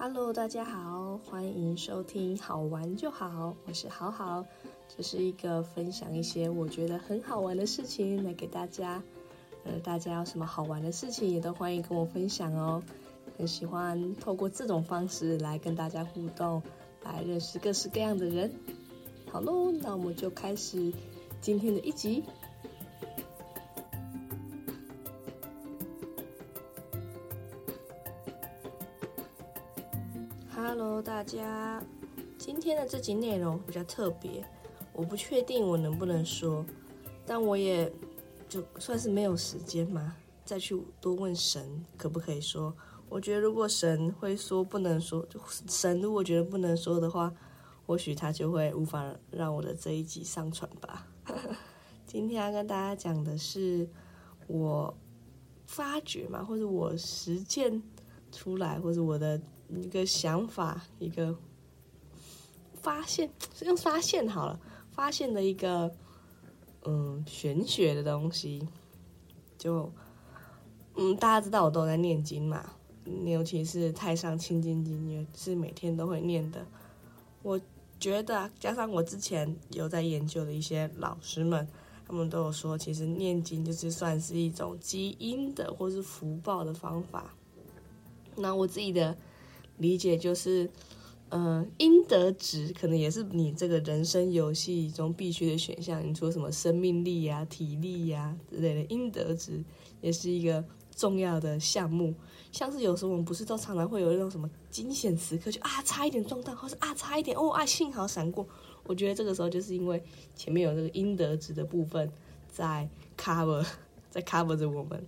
Hello，大家好，欢迎收听好玩就好，我是好好，这是一个分享一些我觉得很好玩的事情来给大家。呃，大家有什么好玩的事情也都欢迎跟我分享哦。很喜欢透过这种方式来跟大家互动，来认识各式各样的人。好喽，那我们就开始今天的一集。Hello，大家，今天的这集内容比较特别，我不确定我能不能说，但我也就算是没有时间嘛，再去多问神可不可以说。我觉得如果神会说不能说，就神如果觉得不能说的话，或许他就会无法让我的这一集上传吧。今天要跟大家讲的是我发掘嘛，或者我实践出来，或者我的。一个想法，一个发现，用发现好了，发现的一个嗯玄学的东西，就嗯大家知道我都在念经嘛，尤其是《太上清净经》也是每天都会念的。我觉得加上我之前有在研究的一些老师们，他们都有说，其实念经就是算是一种积阴的或是福报的方法。那我自己的。理解就是，嗯，阴德值可能也是你这个人生游戏中必须的选项。你说什么生命力呀、体力呀之类的，阴德值也是一个重要的项目。像是有时候我们不是都常常会有那种什么惊险时刻，就啊差一点撞到，或是啊差一点哦啊幸好闪过。我觉得这个时候就是因为前面有这个阴德值的部分在 cover，在 cover 着我们，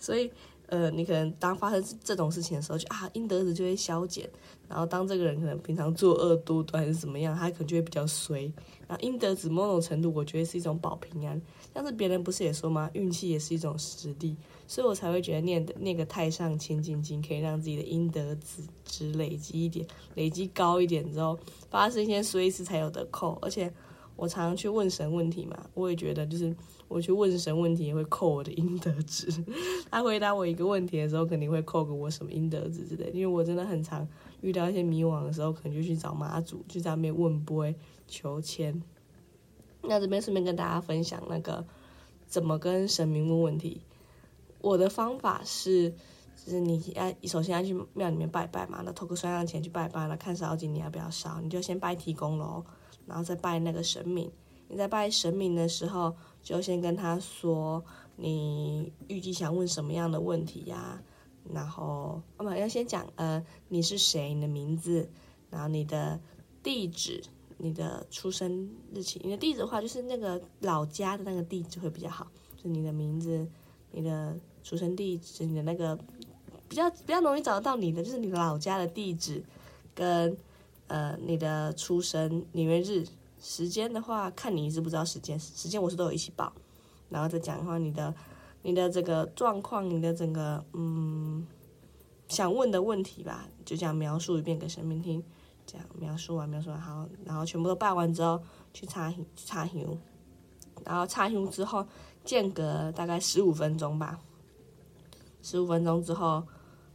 所以。呃，你可能当发生这种事情的时候，就啊，阴德子就会消减。然后当这个人可能平常作恶多端还是怎么样，他可能就会比较衰。然后阴德子某种程度，我觉得是一种保平安。但是别人不是也说吗？运气也是一种实力，所以我才会觉得念的那个太上清净经可以让自己的阴德子值累积一点，累积高一点之后，发生一些衰事才有得扣。而且我常常去问神问题嘛，我也觉得就是。我去问神问题也会扣我的阴德值，他回答我一个问题的时候肯定会扣个我什么阴德值之类。因为我真的很常遇到一些迷惘的时候，可能就去找妈祖，去上面问波求签。那这边顺便跟大家分享那个怎么跟神明问问题。我的方法是，就是你要首先要去庙里面拜拜嘛，那投个双香钱去拜拜了，看烧金你要不要烧，你就先拜提供喽，然后再拜那个神明。你在拜神明的时候。就先跟他说你预计想问什么样的问题呀？然后，我们要先讲呃，你是谁？你的名字，然后你的地址，你的出生日期。你的地址的话，就是那个老家的那个地址会比较好，就你的名字、你的出生地址、你的那个比较比较容易找得到你的，就是你老家的地址跟呃你的出生年月日。时间的话，看你知不知道时间。时间我是都有一起报，然后再讲的话，你的、你的这个状况，你的整个嗯想问的问题吧，就这样描述一遍给神明听。这样描述完，描述完好，然后全部都拜完之后，去插插香，然后插香之后间隔大概十五分钟吧。十五分钟之后，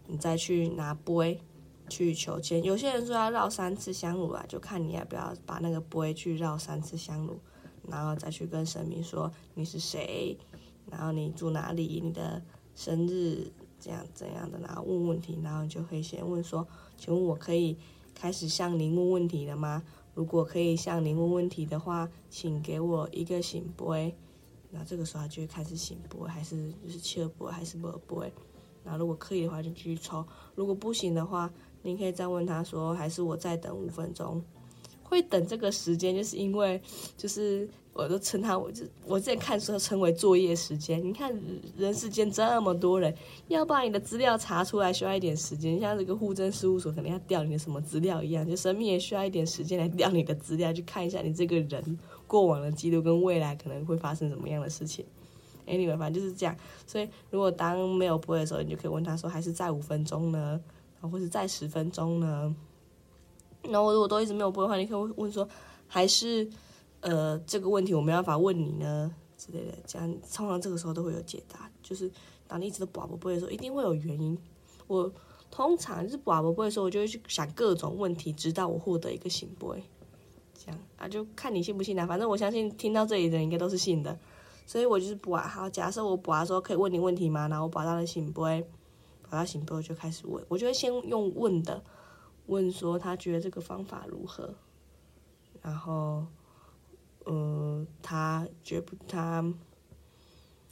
你再去拿杯。去求签，有些人说要绕三次香炉啊，就看你要不要把那个杯去绕三次香炉，然后再去跟神明说你是谁，然后你住哪里，你的生日这样怎样的，然后问问题，然后你就可以先问说，请问我可以开始向您问问题了吗？如果可以向您问问题的话，请给我一个醒杯，那这个时候他就会开始醒杯，还是就是切杯还是不杯，然后如果可以的话就继续抽，如果不行的话。你可以再问他说，还是我再等五分钟？会等这个时间，就是因为，就是我都称他，我就我之前看书称为作业时间。你看人世间这么多人，要把你的资料查出来，需要一点时间。像这个户政事务所，可能要调你的什么资料一样，就生命也需要一点时间来调你的资料，去看一下你这个人过往的记录跟未来可能会发生什么样的事情。Anyway，反正就是这样。所以如果当没有播的时候，你就可以问他说，还是再五分钟呢？或者再十分钟呢？然后我如果都一直没有播的话，你可以问说，还是呃这个问题我没办法问你呢之类的。这样通常这个时候都会有解答。就是当你一直都播不播的时候，一定会有原因。我通常就是卜卜的时候，我就会去想各种问题，直到我获得一个醒杯。这样啊，就看你信不信啦。反正我相信听到这里的人应该都是信的，所以我就是卜。好，假设我卜说可以问你问题吗？然后我卜到了醒杯，把他醒杯我就开始问，我就会先用问的，问说他觉得这个方法如何，然后，嗯，他觉不他。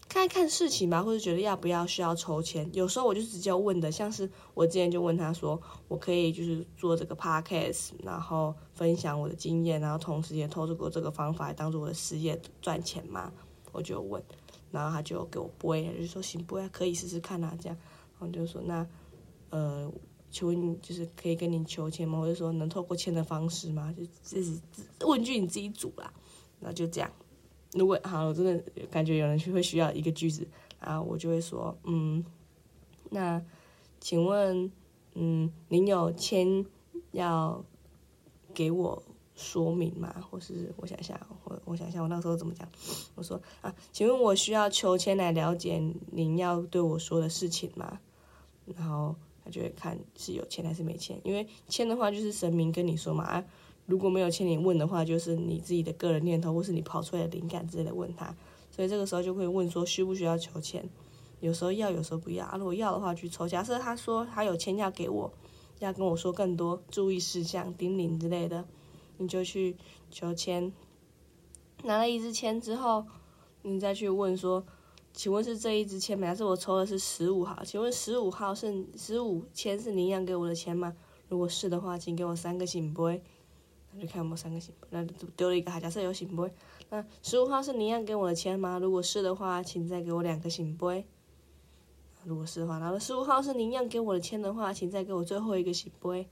看一看事情吧，或者觉得要不要需要抽签。有时候我就直接问的，像是我之前就问他说，我可以就是做这个 podcast，然后分享我的经验，然后同时也透过这个方法来当做我的事业赚钱嘛。我就问，然后他就给我播，就说行不？可以试试看啊，这样。然后就说那呃，请问就是可以跟你求签吗？或者说能透过签的方式吗？就自己问句你自己组啦，那就这样。如果好，我真的感觉有人会需要一个句子，然后我就会说，嗯，那请问，嗯，您有签要给我说明吗？或是我想想，我我想想，我那时候怎么讲？我说啊，请问我需要求签来了解您要对我说的事情吗？然后他就会看是有签还是没签，因为签的话就是神明跟你说嘛啊。如果没有签你问的话，就是你自己的个人念头，或是你跑出来的灵感之类的问他，所以这个时候就会问说需不需要求签，有时候要，有时候不要啊。如果要的话去抽。假设他说他有签要给我，要跟我说更多注意事项、叮咛之类的，你就去求签。拿了一支签之后，你再去问说，请问是这一支签吗？还是我抽的是十五号？请问十五号是十五签是您要给我的签吗？如果是的话，请给我三个醒杯。那就看有没有三个醒，那丢了一个哈。假设有醒杯，那十五号是您要给我的签吗？如果是的话，请再给我两个醒杯。如果是的话，然后十五号是您要给我的签的话，请再给我最后一个醒杯。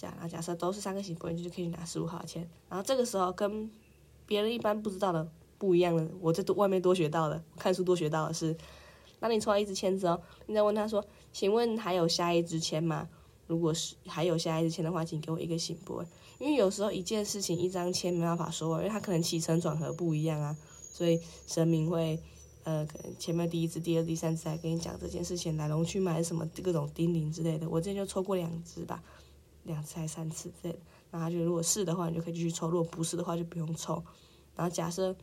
这样，然后假设都是三个醒杯，你就可以拿十五号签。然后这个时候跟别人一般不知道的不一样的，我在外面多学到的，看书多学到的是，那你抽到一支签之后，你再问他说：“请问还有下一支签吗？”如果是还有下一支签的话，请给我一个醒杯。因为有时候一件事情一张签没办法说，因为它可能起承转合不一样啊，所以神明会，呃，可能前面第一次、第二、第三次来跟你讲这件事情来龙去脉什么各种叮咛之类的。我之前就抽过两支吧，两次还三次之类的。然后就如果是的话，你就可以继续抽；如果不是的话，就不用抽。然后假设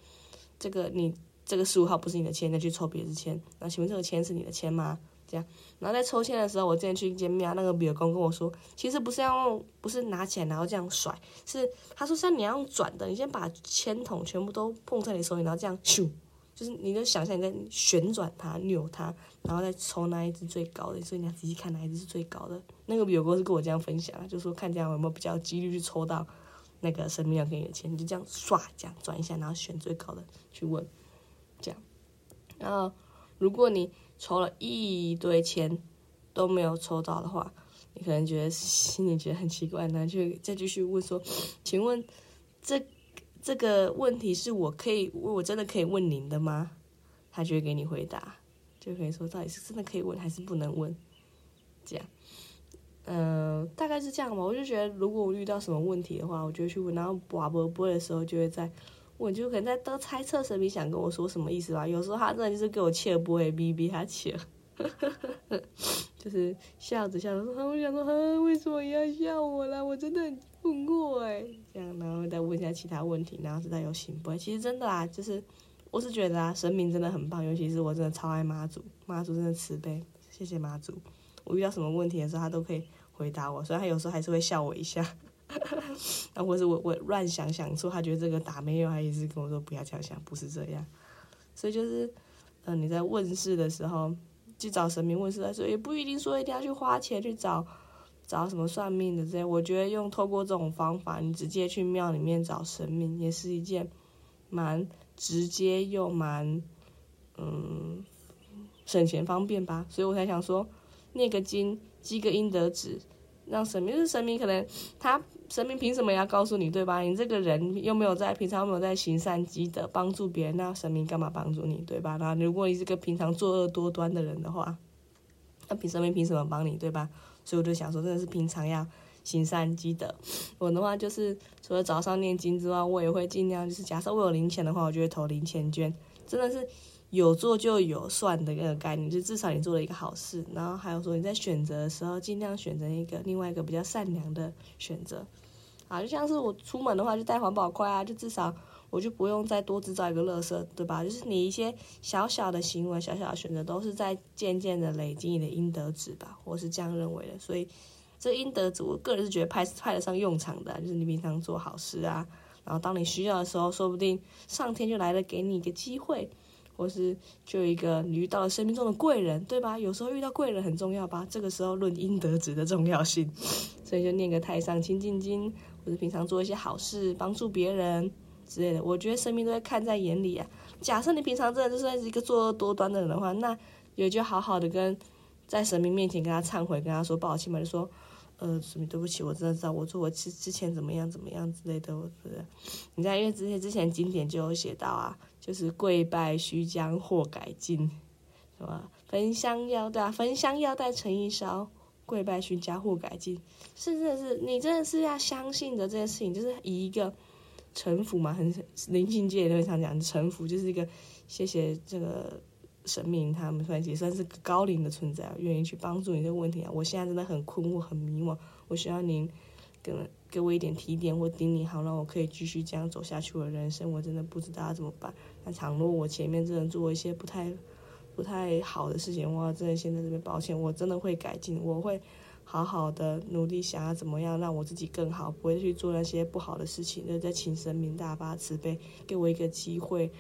这个你这个十五号不是你的签，再去抽别的签。那请问这个签是你的签吗？这样，然后在抽签的时候，我之前去见庙，那个比尔公跟我说，其实不是要用，不是拿起来然后这样甩，是他说像你要用转的，你先把签筒全部都碰在你手里，然后这样咻，就是你就想象你在旋转它、扭它，然后再抽那一只最高的，所以你要仔细看哪一只是最高的。那个有哥是跟我这样分享，就说看这样有没有比较几率去抽到那个神明要给你的钱，你就这样刷这样转一下，然后选最高的去问，这样，然后如果你。抽了一堆钱都没有抽到的话，你可能觉得心里觉得很奇怪，那就再继续问说：“ 请问这这个问题是我可以我真的可以问您的吗？”他就会给你回答，就可以说到底是真的可以问还是不能问，这样，嗯，大概是这样吧。我就觉得如果我遇到什么问题的话，我就去问，然后卜卜卜的时候就会在。我就可能在都猜测神明想跟我说什么意思吧。有时候他真的就是给我切不会逼逼他切，就是笑着笑着说：“我想说，为什么要笑我啦？我真的很困惑哎。”这样，然后再问一下其他问题，然后实在有醒不会。其实真的啊，就是我是觉得啊，神明真的很棒，尤其是我真的超爱妈祖，妈祖真的慈悲，谢谢妈祖。我遇到什么问题的时候，他都可以回答我，所以他有时候还是会笑我一下。然 后或者我我乱想想错，他觉得这个打没有，他也是跟我说不要这样想，不是这样。所以就是，嗯，你在问事的时候去找神明问事的时候，也不一定说一定要去花钱去找找什么算命的这些。我觉得用透过这种方法，你直接去庙里面找神明，也是一件蛮直接又蛮嗯省钱方便吧。所以我才想说，念个经，积个阴德纸，让神明，就是神明可能他。神明凭什么要告诉你，对吧？你这个人又没有在平常没有在行善积德帮助别人，那神明干嘛帮助你，对吧？那如果你是个平常作恶多端的人的话，那凭神明凭什么帮你，对吧？所以我就想说，真的是平常要行善积德。我的话就是除了早上念经之外，我也会尽量就是假设我有零钱的话，我就会投零钱捐。真的是有做就有算的一个概念，就至少你做了一个好事。然后还有说你在选择的时候，尽量选择一个另外一个比较善良的选择。啊，就像是我出门的话，就带环保筷啊，就至少我就不用再多制造一个垃圾，对吧？就是你一些小小的行为、小小的选择，都是在渐渐的累积你的阴德值吧，我是这样认为的。所以这阴德值，我个人是觉得派派得上用场的，就是你平常做好事啊，然后当你需要的时候，说不定上天就来了，给你一个机会。或是就一个你遇到了生命中的贵人，对吧？有时候遇到贵人很重要吧？这个时候论阴德值的重要性，所以就念个太上清净经，或者平常做一些好事，帮助别人之类的。我觉得生命都会看在眼里啊。假设你平常真的就算是一个作恶多端的人的话，那也就好好的跟在神明面前跟他忏悔，跟他说抱歉嘛，就说呃，神明对不起，我真的知道我做我之之前怎么样怎么样之类的，我觉得你在因为之前之前经典就有写到啊。就是跪拜须将或改进，是吧？焚香要带，焚香要带成一烧，跪拜须加或改进，是真的是你真的是要相信的这件事情，就是以一个臣服嘛，很灵性界也会常讲臣服，就是一个谢谢这个神明，他们算也算是高龄的存在，愿意去帮助你这个问题啊。我现在真的很困惑，很迷惘，我需要您给我一点提点或叮咛，好让我可以继续这样走下去。我的人生我真的不知道怎么办。那倘若我前面真的做一些不太不太好的事情，我真的先在这边抱歉。我真的会改进，我会好好的努力，想要怎么样让我自己更好，不会去做那些不好的事情。那在请神明大发慈悲，给我一个机会，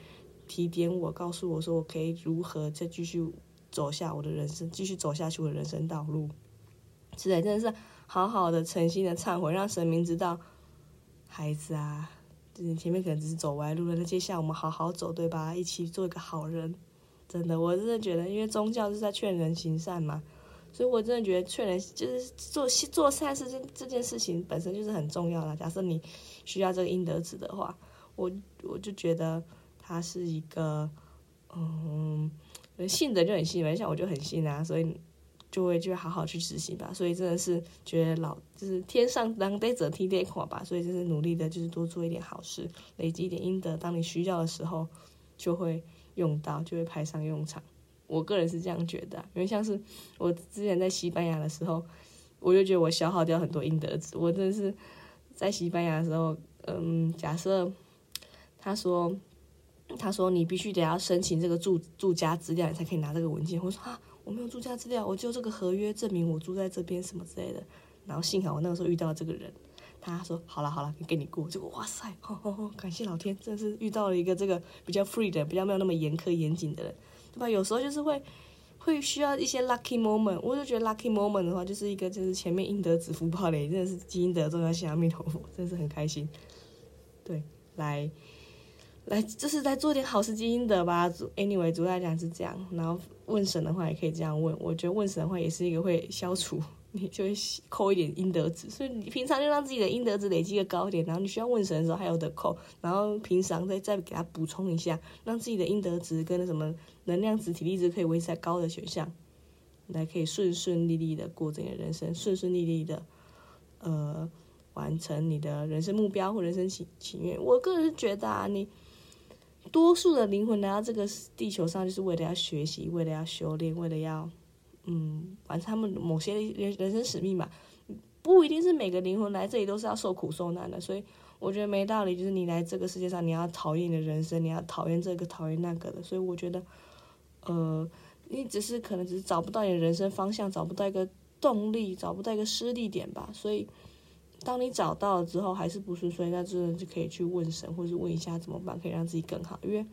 提点我，告诉我说我可以如何再继续走下我的人生，继续走下去我的人生道路。是的，真的是。好好的、诚心的忏悔，让神明知道，孩子啊，就是前面可能只是走歪路了，那接下来我们好好走，对吧？一起做一个好人。真的，我真的觉得，因为宗教是在劝人行善嘛，所以我真的觉得劝人就是做做善事这这件事情本身就是很重要的。假设你需要这个阴德值的话，我我就觉得它是一个，嗯，信的就很信嘛，像我就很信啊，所以。就会就好好去执行吧，所以真的是觉得老就是天上当得者替天款吧，所以就是努力的，就是多做一点好事，累积一点阴德，当你需要的时候就会用到，就会派上用场。我个人是这样觉得，因为像是我之前在西班牙的时候，我就觉得我消耗掉很多阴德值。我真的是在西班牙的时候，嗯，假设他说他说你必须得要申请这个住住家资料，你才可以拿这个文件。我说啊。我没有住家资料，我就这个合约证明我住在这边什么之类的。然后幸好我那个时候遇到了这个人，他说好了好了，给你过。结果哇塞，感谢老天，真的是遇到了一个这个比较 free 的，比较没有那么严苛严谨的人，对吧？有时候就是会会需要一些 lucky moment。我就觉得 lucky moment 的话，就是一个就是前面应得子福报嘞，真的是积阴德重要性阿弥陀佛，真的是很开心。对，来。来，就是在做点好事积阴德吧。Anyway，主要来讲是这样。然后问神的话也可以这样问。我觉得问神的话也是一个会消除，你就会扣一点阴德值。所以你平常就让自己的阴德值累积的高一点，然后你需要问神的时候还有得扣。然后平常再再给他补充一下，让自己的阴德值跟什么能量值、体力值可以维持在高的选项，来可以顺顺利利的过整个人生，顺顺利利的呃完成你的人生目标或人生情情愿。我个人是觉得啊，你。多数的灵魂来到这个地球上，就是为了要学习，为了要修炼，为了要，嗯，完成他们某些人人生使命吧。不一定是每个灵魂来这里都是要受苦受难的，所以我觉得没道理。就是你来这个世界上，你要讨厌你的人生，你要讨厌这个，讨厌那个的。所以我觉得，呃，你只是可能只是找不到你的人生方向，找不到一个动力，找不到一个施力点吧。所以。当你找到了之后还是不顺遂，那真的就可以去问神，或者问一下怎么办，可以让自己更好。因为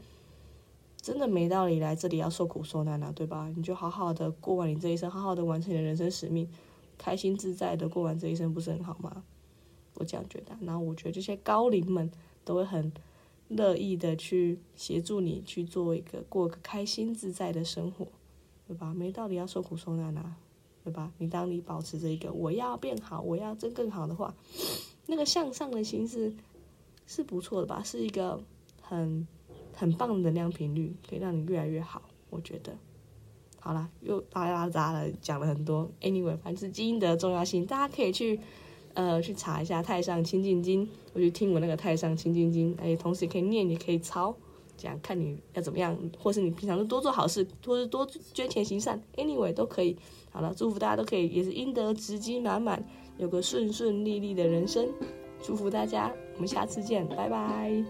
真的没道理来这里要受苦受难啊，对吧？你就好好的过完你这一生，好好的完成你的人生使命，开心自在的过完这一生，不是很好吗？我这样觉得。然后我觉得这些高龄们都会很乐意的去协助你去做一个过个开心自在的生活，对吧？没道理要受苦受难啊。对吧？你当你保持着一个我要变好，我要真更好的话，那个向上的心是是不错的吧？是一个很很棒的能量频率，可以让你越来越好。我觉得，好了，又拉拉杂了，讲了很多。Anyway，反正基因的重要性，大家可以去呃去查一下《太上清净经》，我去听我那个《太上清净经》，哎，同时也可以念，也可以抄。这样看你要怎么样，或是你平常就多做好事，或是多捐钱行善，anyway 都可以。好了，祝福大家都可以，也是应得直积满满，有个顺顺利利的人生。祝福大家，我们下次见，拜拜。